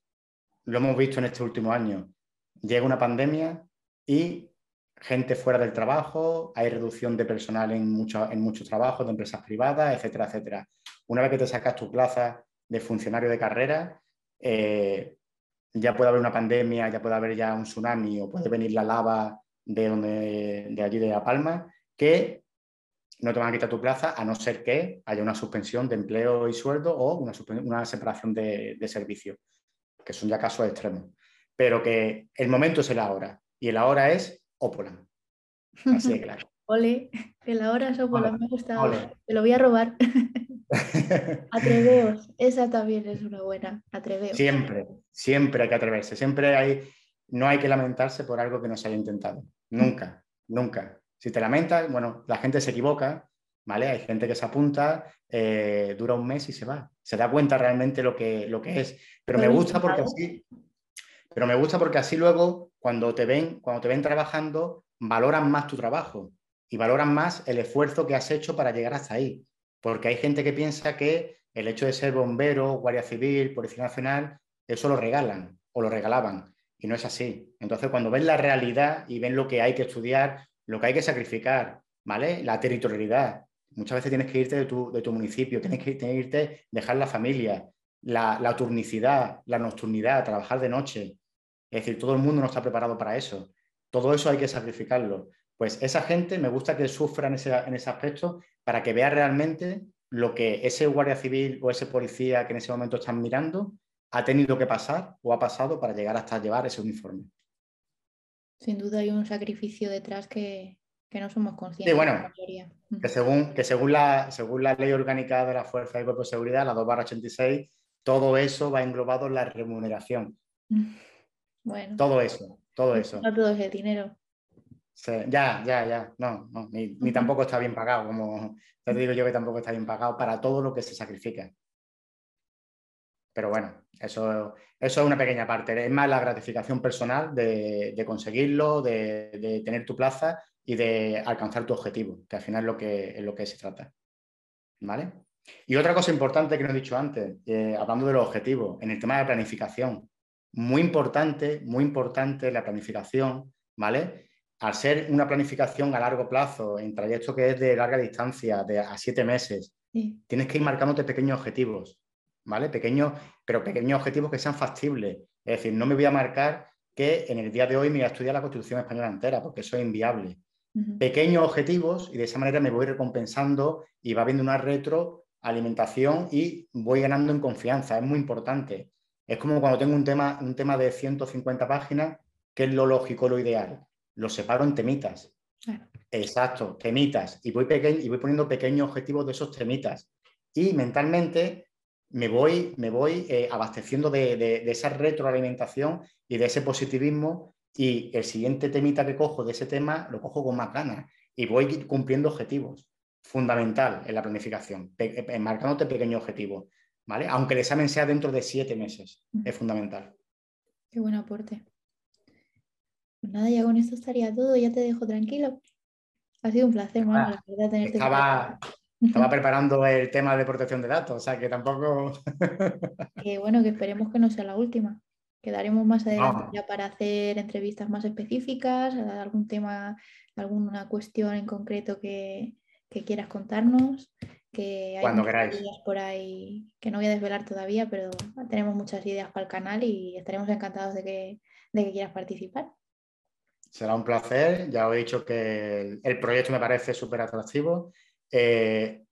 lo hemos visto en este último año. Llega una pandemia y gente fuera del trabajo, hay reducción de personal en, en muchos trabajos, de empresas privadas, etcétera, etcétera. Una vez que te sacas tu plaza de funcionario de carrera, eh, ya puede haber una pandemia, ya puede haber ya un tsunami o puede venir la lava de, donde, de allí de La Palma, que no te van a quitar tu plaza a no ser que haya una suspensión de empleo y sueldo o una, una separación de, de servicio, que son ya casos extremos. Pero que el momento es el ahora y el ahora es Opolan. Así de claro. [LAUGHS] Ole, el ahora es Opolan, me ha gustado. Te lo voy a robar. [LAUGHS] Atreveos, esa también es una buena. Atreveos. Siempre, siempre hay que atreverse. Siempre hay, no hay que lamentarse por algo que no se haya intentado. Nunca, nunca. Si te lamentas, bueno, la gente se equivoca, ¿vale? Hay gente que se apunta, eh, dura un mes y se va. Se da cuenta realmente lo que, lo que es. Pero me gusta porque así, pero me gusta porque así luego, cuando te ven, cuando te ven trabajando, valoran más tu trabajo y valoran más el esfuerzo que has hecho para llegar hasta ahí. Porque hay gente que piensa que el hecho de ser bombero, guardia civil, policía nacional, eso lo regalan o lo regalaban. Y no es así. Entonces, cuando ven la realidad y ven lo que hay que estudiar, lo que hay que sacrificar, ¿vale? La territorialidad. Muchas veces tienes que irte de tu, de tu municipio, tienes que, irte, dejar la familia, la, turnicidad, la nocturnidad, trabajar de noche. Es decir, todo el mundo no está preparado para eso. Todo eso hay que sacrificarlo. Pues esa gente me gusta que sufra en ese, en ese aspecto para que vea realmente lo que ese guardia civil o ese policía que en ese momento están mirando ha tenido que pasar o ha pasado para llegar hasta llevar ese uniforme. Sin duda hay un sacrificio detrás que, no somos conscientes. Sí, bueno, que según, que según, la, según la ley orgánica de la Fuerza de Cuerpo de Seguridad, la 2 86, todo eso va englobado en la remuneración. Bueno. Todo eso, todo eso. No todo es dinero ya, ya, ya. No, no ni, tampoco está bien pagado, como te digo yo que tampoco está bien pagado para todo lo que se sacrifica. Pero bueno, eso, eso es una pequeña parte. Es más la gratificación personal de, conseguirlo, de, tener tu plaza y de alcanzar tu objetivo, que al final es lo que, es lo que se trata. ¿Vale? Y otra cosa importante que no he dicho antes, eh, hablando de los objetivos, en el tema de planificación. Muy importante, muy importante la planificación, ¿vale? al ser una planificación a largo plazo, en trayecto que es de larga distancia, de a siete meses, tienes que ir marcándote pequeños objetivos, ¿vale? Pequeños, pero pequeños objetivos que sean factibles. Es decir, no me voy a marcar que en el día de hoy me voy a estudiar la Constitución española entera, porque eso es inviable. Pequeños objetivos y de esa manera me voy recompensando y va habiendo una retroalimentación y voy ganando en confianza. Es muy importante. Es como cuando tengo un tema, un tema de 150 páginas, que es lo lógico, lo ideal lo separo en temitas. Exacto, temitas. Y voy, y voy poniendo pequeños objetivos de esos temitas. Y mentalmente me voy, me voy eh, abasteciendo de, esa retroalimentación y de ese positivismo. Y el siguiente temita que cojo de ese tema lo cojo con más ganas. Y voy cumpliendo objetivos. Fundamental en la planificación, eh, marcándote pequeños objetivos. ¿vale? Aunque el examen sea dentro de siete meses, es fundamental. Qué buen aporte. Pues nada, ya con esto estaría todo, ya te dejo tranquilo. Ha sido un placer, Manu, la verdad, tenerte. Estaba, estaba preparando el tema de protección de datos, o sea que tampoco. [LAUGHS] que bueno, que esperemos que no sea la última. Quedaremos más adelante ya para hacer entrevistas más específicas, algún tema, alguna cuestión en concreto que, quieras contarnos. Que hay Cuando queráis. ideas por ahí que no voy a desvelar todavía, pero tenemos muchas ideas para el canal y estaremos encantados de que, de que quieras participar. Será un placer. Ya os he dicho que el proyecto me parece súper atractivo eh,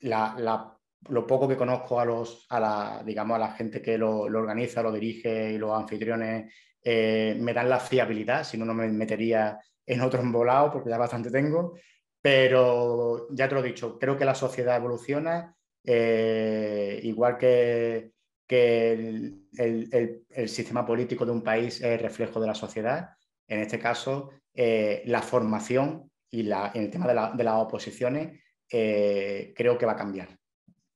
lo poco que conozco a los, a la, digamos, a la gente que lo, organiza, lo dirige y los anfitriones, eh, me dan la fiabilidad, si no, no me metería en otro embolado porque ya bastante tengo. Pero ya te lo he dicho, creo que la sociedad evoluciona, eh, igual que, que el, sistema político de un país es reflejo de la sociedad. En este caso, la formación y la, en el tema de, de las oposiciones eh, creo que va a cambiar.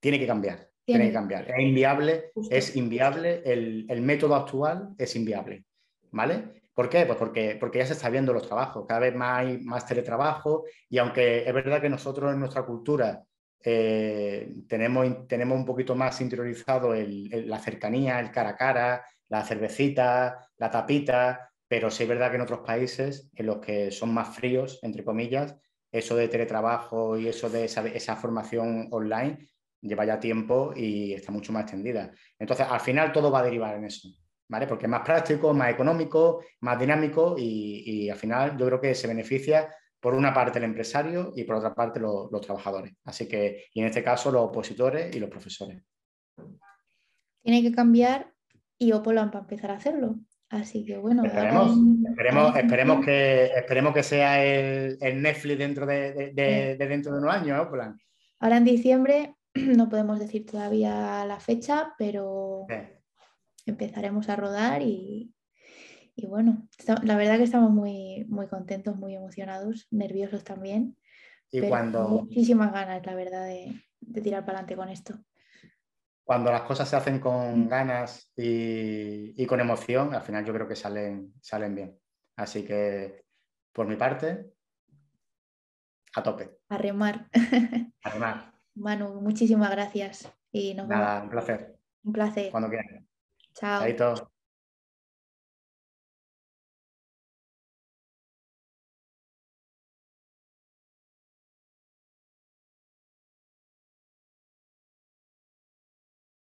Tiene que cambiar. Tiene, que cambiar. Es inviable, es inviable, el, método actual es inviable. ¿Vale? ¿Por qué? Pues porque, porque ya se está viendo los trabajos, cada vez más hay más teletrabajo y aunque es verdad que nosotros en nuestra cultura eh, tenemos, tenemos un poquito más interiorizado la cercanía, el cara a cara, la cervecita, la tapita, pero sí es verdad que en otros países, en los que son más fríos, entre comillas, eso de teletrabajo y eso de esa, formación online lleva ya tiempo y está mucho más extendida. Entonces, al final todo va a derivar en eso, ¿vale? Porque es más práctico, más económico, más dinámico y, al final yo creo que se beneficia por una parte el empresario y por otra parte los, trabajadores. Así que, y en este caso, los opositores y los profesores. Tiene que cambiar y Opolan para empezar a hacerlo. Así que bueno. Esperemos, esperemos, que, esperemos que sea el, Netflix dentro de, dentro de unos años, Ahora en diciembre [CLEARS THROAT] no podemos decir todavía la fecha, pero empezaremos a rodar y, bueno, la verdad que estamos muy, muy contentos, muy emocionados, nerviosos también. Y cuando... Muchísimas ganas, la verdad, de tirar para adelante con esto cuando las cosas se hacen con mm. ganas y, con emoción, al final yo creo que salen, salen bien. Así que, por mi parte, a tope. A remar. A [LAUGHS] remar. Manu, muchísimas gracias. Y nos Nada, un placer. Un placer. Cuando quieras. Chao.